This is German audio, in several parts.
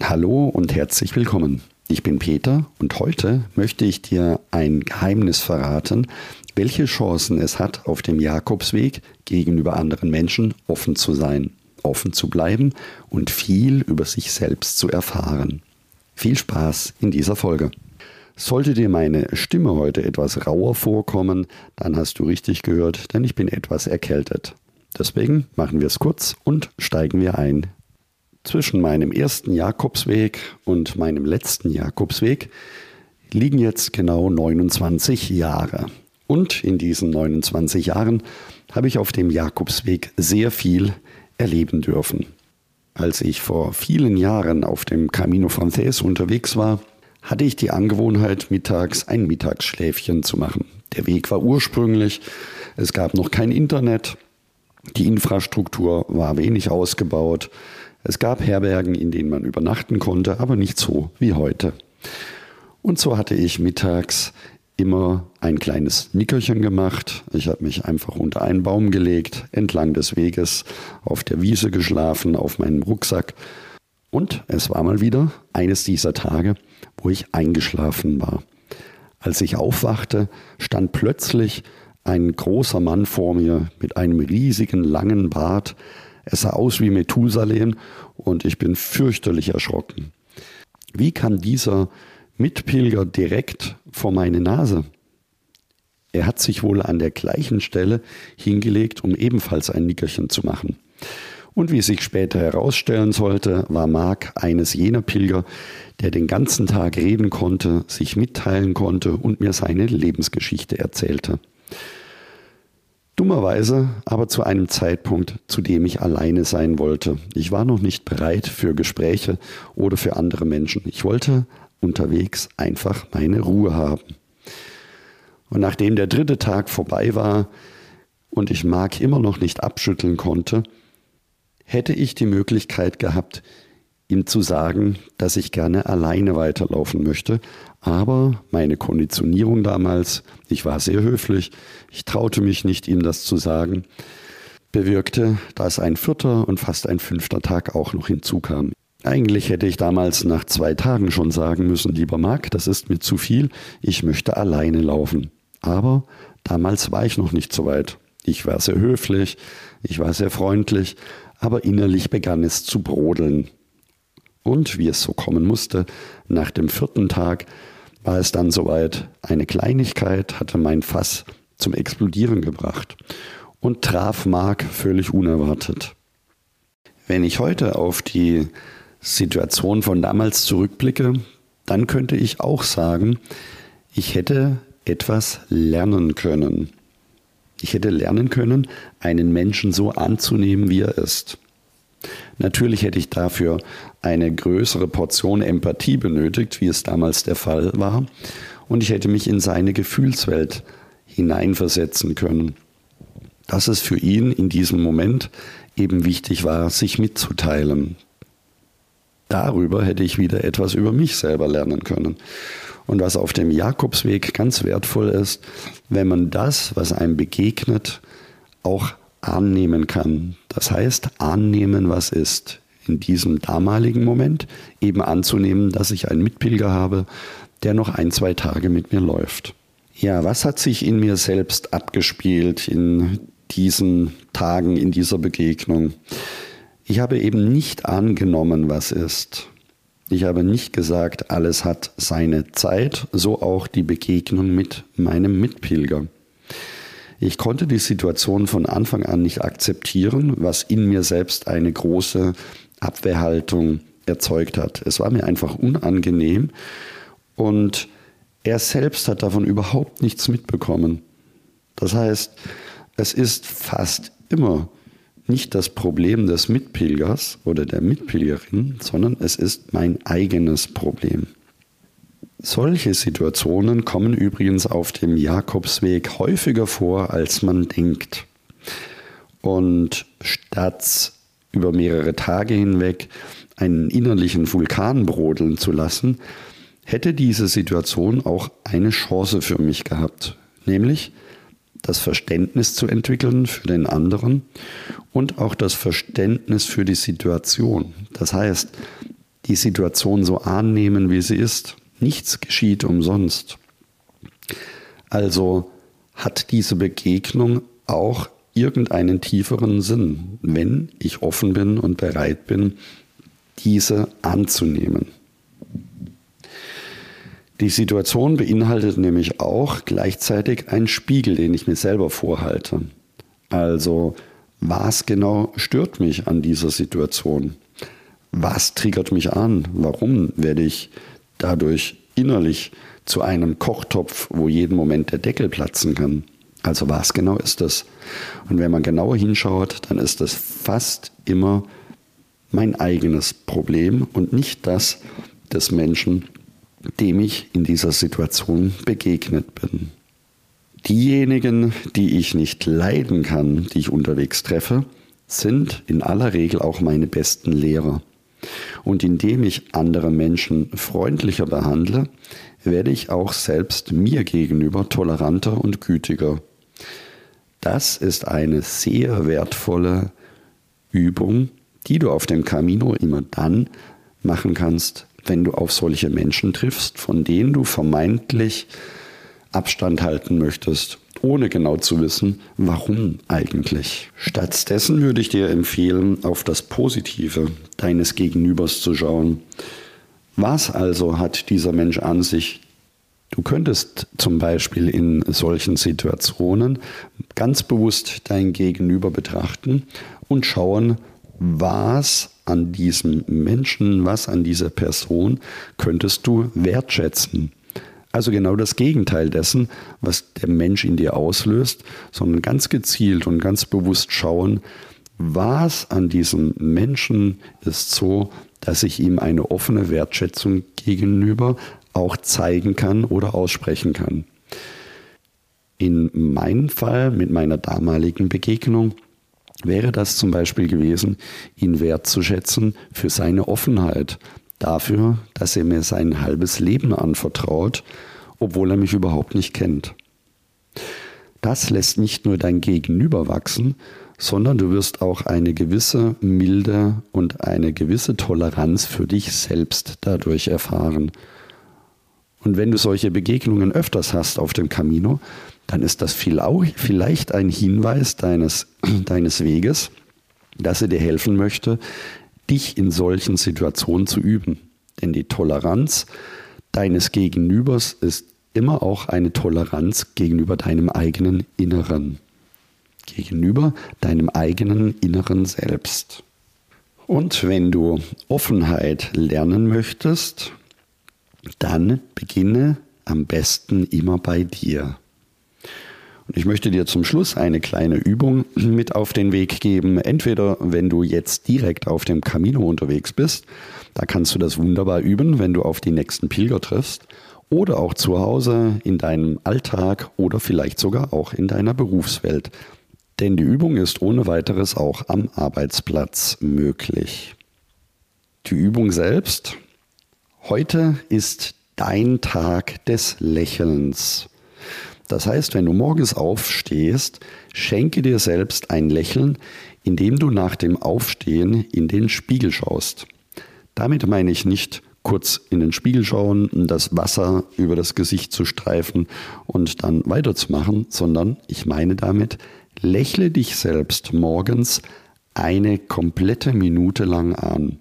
Hallo und herzlich willkommen. Ich bin Peter und heute möchte ich dir ein Geheimnis verraten, welche Chancen es hat, auf dem Jakobsweg gegenüber anderen Menschen offen zu sein, offen zu bleiben und viel über sich selbst zu erfahren. Viel Spaß in dieser Folge. Sollte dir meine Stimme heute etwas rauer vorkommen, dann hast du richtig gehört, denn ich bin etwas erkältet. Deswegen machen wir es kurz und steigen wir ein. Zwischen meinem ersten Jakobsweg und meinem letzten Jakobsweg liegen jetzt genau 29 Jahre. Und in diesen 29 Jahren habe ich auf dem Jakobsweg sehr viel erleben dürfen. Als ich vor vielen Jahren auf dem Camino Frances unterwegs war, hatte ich die Angewohnheit, mittags ein Mittagsschläfchen zu machen. Der Weg war ursprünglich, es gab noch kein Internet, die Infrastruktur war wenig ausgebaut, es gab Herbergen, in denen man übernachten konnte, aber nicht so wie heute. Und so hatte ich mittags immer ein kleines Nickerchen gemacht. Ich habe mich einfach unter einen Baum gelegt, entlang des Weges, auf der Wiese geschlafen, auf meinem Rucksack. Und es war mal wieder eines dieser Tage, wo ich eingeschlafen war. Als ich aufwachte, stand plötzlich ein großer Mann vor mir mit einem riesigen langen Bart. Es sah aus wie Methusalem und ich bin fürchterlich erschrocken. Wie kam dieser Mitpilger direkt vor meine Nase? Er hat sich wohl an der gleichen Stelle hingelegt, um ebenfalls ein Nickerchen zu machen. Und wie sich später herausstellen sollte, war Mark eines jener Pilger, der den ganzen Tag reden konnte, sich mitteilen konnte und mir seine Lebensgeschichte erzählte. Dummerweise aber zu einem Zeitpunkt, zu dem ich alleine sein wollte. Ich war noch nicht bereit für Gespräche oder für andere Menschen. Ich wollte unterwegs einfach meine Ruhe haben. Und nachdem der dritte Tag vorbei war und ich Mark immer noch nicht abschütteln konnte, hätte ich die Möglichkeit gehabt, ihm zu sagen, dass ich gerne alleine weiterlaufen möchte. Aber meine Konditionierung damals, ich war sehr höflich, ich traute mich nicht, ihm das zu sagen, bewirkte, dass ein vierter und fast ein fünfter Tag auch noch hinzukam. Eigentlich hätte ich damals nach zwei Tagen schon sagen müssen, lieber Marc, das ist mir zu viel, ich möchte alleine laufen. Aber damals war ich noch nicht so weit. Ich war sehr höflich, ich war sehr freundlich, aber innerlich begann es zu brodeln. Und wie es so kommen musste, nach dem vierten Tag war es dann soweit. Eine Kleinigkeit hatte mein Fass zum Explodieren gebracht und traf Mark völlig unerwartet. Wenn ich heute auf die Situation von damals zurückblicke, dann könnte ich auch sagen, ich hätte etwas lernen können. Ich hätte lernen können, einen Menschen so anzunehmen, wie er ist. Natürlich hätte ich dafür eine größere Portion Empathie benötigt, wie es damals der Fall war, und ich hätte mich in seine Gefühlswelt hineinversetzen können. Dass es für ihn in diesem Moment eben wichtig war, sich mitzuteilen. Darüber hätte ich wieder etwas über mich selber lernen können. Und was auf dem Jakobsweg ganz wertvoll ist, wenn man das, was einem begegnet, auch annehmen kann. Das heißt, annehmen, was ist. In diesem damaligen Moment eben anzunehmen, dass ich einen Mitpilger habe, der noch ein, zwei Tage mit mir läuft. Ja, was hat sich in mir selbst abgespielt in diesen Tagen, in dieser Begegnung? Ich habe eben nicht angenommen, was ist. Ich habe nicht gesagt, alles hat seine Zeit, so auch die Begegnung mit meinem Mitpilger. Ich konnte die Situation von Anfang an nicht akzeptieren, was in mir selbst eine große Abwehrhaltung erzeugt hat. Es war mir einfach unangenehm und er selbst hat davon überhaupt nichts mitbekommen. Das heißt, es ist fast immer nicht das Problem des Mitpilgers oder der Mitpilgerin, sondern es ist mein eigenes Problem. Solche Situationen kommen übrigens auf dem Jakobsweg häufiger vor, als man denkt. Und statt über mehrere Tage hinweg einen innerlichen Vulkan brodeln zu lassen, hätte diese Situation auch eine Chance für mich gehabt, nämlich das Verständnis zu entwickeln für den anderen und auch das Verständnis für die Situation. Das heißt, die Situation so annehmen, wie sie ist. Nichts geschieht umsonst. Also hat diese Begegnung auch irgendeinen tieferen Sinn, wenn ich offen bin und bereit bin, diese anzunehmen. Die Situation beinhaltet nämlich auch gleichzeitig einen Spiegel, den ich mir selber vorhalte. Also, was genau stört mich an dieser Situation? Was triggert mich an? Warum werde ich dadurch innerlich zu einem Kochtopf, wo jeden Moment der Deckel platzen kann? Also was genau ist das? Und wenn man genauer hinschaut, dann ist das fast immer mein eigenes Problem und nicht das des Menschen, dem ich in dieser Situation begegnet bin. Diejenigen, die ich nicht leiden kann, die ich unterwegs treffe, sind in aller Regel auch meine besten Lehrer. Und indem ich andere Menschen freundlicher behandle, werde ich auch selbst mir gegenüber toleranter und gütiger. Das ist eine sehr wertvolle Übung, die du auf dem Camino immer dann machen kannst, wenn du auf solche Menschen triffst, von denen du vermeintlich Abstand halten möchtest, ohne genau zu wissen, warum eigentlich. Stattdessen würde ich dir empfehlen, auf das Positive deines Gegenübers zu schauen. Was also hat dieser Mensch an sich? Du könntest zum Beispiel in solchen Situationen ganz bewusst dein Gegenüber betrachten und schauen, was an diesem Menschen, was an dieser Person könntest du wertschätzen. Also genau das Gegenteil dessen, was der Mensch in dir auslöst, sondern ganz gezielt und ganz bewusst schauen, was an diesem Menschen ist so, dass ich ihm eine offene Wertschätzung gegenüber auch zeigen kann oder aussprechen kann. In meinem Fall mit meiner damaligen Begegnung wäre das zum Beispiel gewesen, ihn wertzuschätzen für seine Offenheit, dafür, dass er mir sein halbes Leben anvertraut, obwohl er mich überhaupt nicht kennt. Das lässt nicht nur dein Gegenüber wachsen, sondern du wirst auch eine gewisse Milde und eine gewisse Toleranz für dich selbst dadurch erfahren. Und wenn du solche Begegnungen öfters hast auf dem Camino, dann ist das vielleicht ein Hinweis deines, deines Weges, dass er dir helfen möchte, dich in solchen Situationen zu üben. Denn die Toleranz deines Gegenübers ist immer auch eine Toleranz gegenüber deinem eigenen Inneren. Gegenüber deinem eigenen inneren Selbst. Und wenn du Offenheit lernen möchtest, dann beginne am besten immer bei dir. Ich möchte dir zum Schluss eine kleine Übung mit auf den Weg geben. Entweder wenn du jetzt direkt auf dem Camino unterwegs bist, da kannst du das wunderbar üben, wenn du auf die nächsten Pilger triffst, oder auch zu Hause in deinem Alltag oder vielleicht sogar auch in deiner Berufswelt. Denn die Übung ist ohne weiteres auch am Arbeitsplatz möglich. Die Übung selbst. Heute ist dein Tag des Lächelns. Das heißt, wenn du morgens aufstehst, schenke dir selbst ein Lächeln, indem du nach dem Aufstehen in den Spiegel schaust. Damit meine ich nicht kurz in den Spiegel schauen, das Wasser über das Gesicht zu streifen und dann weiterzumachen, sondern ich meine damit, lächle dich selbst morgens eine komplette Minute lang an.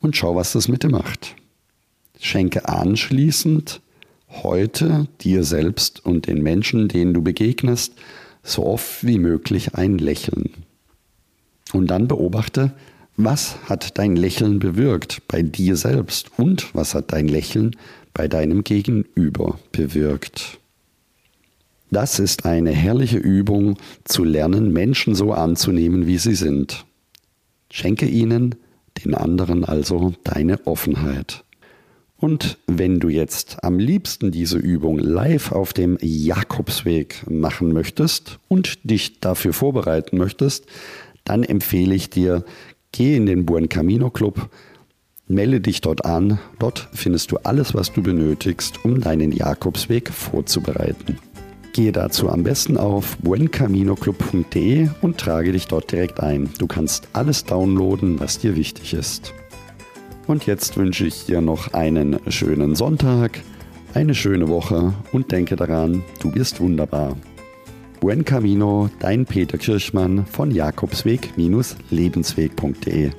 Und schau, was das mit dir macht. Schenke anschließend heute dir selbst und den Menschen, denen du begegnest, so oft wie möglich ein Lächeln. Und dann beobachte, was hat dein Lächeln bewirkt bei dir selbst und was hat dein Lächeln bei deinem Gegenüber bewirkt. Das ist eine herrliche Übung, zu lernen, Menschen so anzunehmen, wie sie sind. Schenke ihnen, den anderen also, deine Offenheit. Und wenn du jetzt am liebsten diese Übung live auf dem Jakobsweg machen möchtest und dich dafür vorbereiten möchtest, dann empfehle ich dir, geh in den Buen Camino Club, melde dich dort an. Dort findest du alles, was du benötigst, um deinen Jakobsweg vorzubereiten. Gehe dazu am besten auf buencaminoclub.de und trage dich dort direkt ein. Du kannst alles downloaden, was dir wichtig ist. Und jetzt wünsche ich dir noch einen schönen Sonntag, eine schöne Woche und denke daran, du bist wunderbar. Buen Camino, dein Peter Kirchmann von Jakobsweg-lebensweg.de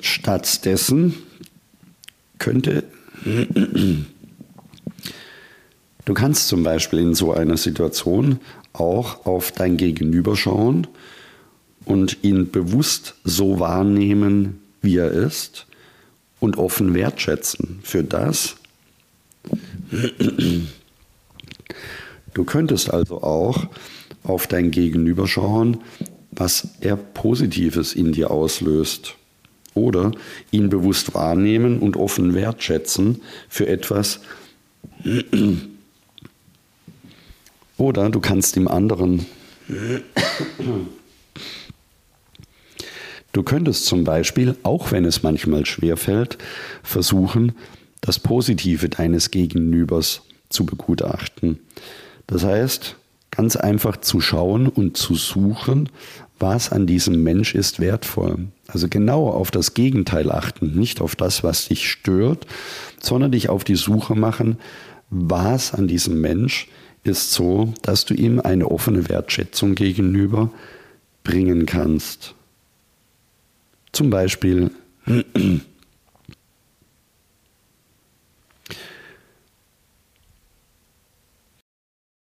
Stattdessen könnte du kannst zum Beispiel in so einer Situation auch auf dein Gegenüber schauen und ihn bewusst so wahrnehmen, wie er ist und offen wertschätzen für das. Du könntest also auch auf dein Gegenüber schauen, was er Positives in dir auslöst. Oder ihn bewusst wahrnehmen und offen wertschätzen für etwas. Oder du kannst dem anderen Du könntest zum Beispiel, auch wenn es manchmal schwerfällt, versuchen, das Positive deines Gegenübers zu begutachten. Das heißt, ganz einfach zu schauen und zu suchen, was an diesem Mensch ist wertvoll. Also genau auf das Gegenteil achten, nicht auf das, was dich stört, sondern dich auf die Suche machen, was an diesem Mensch ist so, dass du ihm eine offene Wertschätzung gegenüber bringen kannst. Zum Beispiel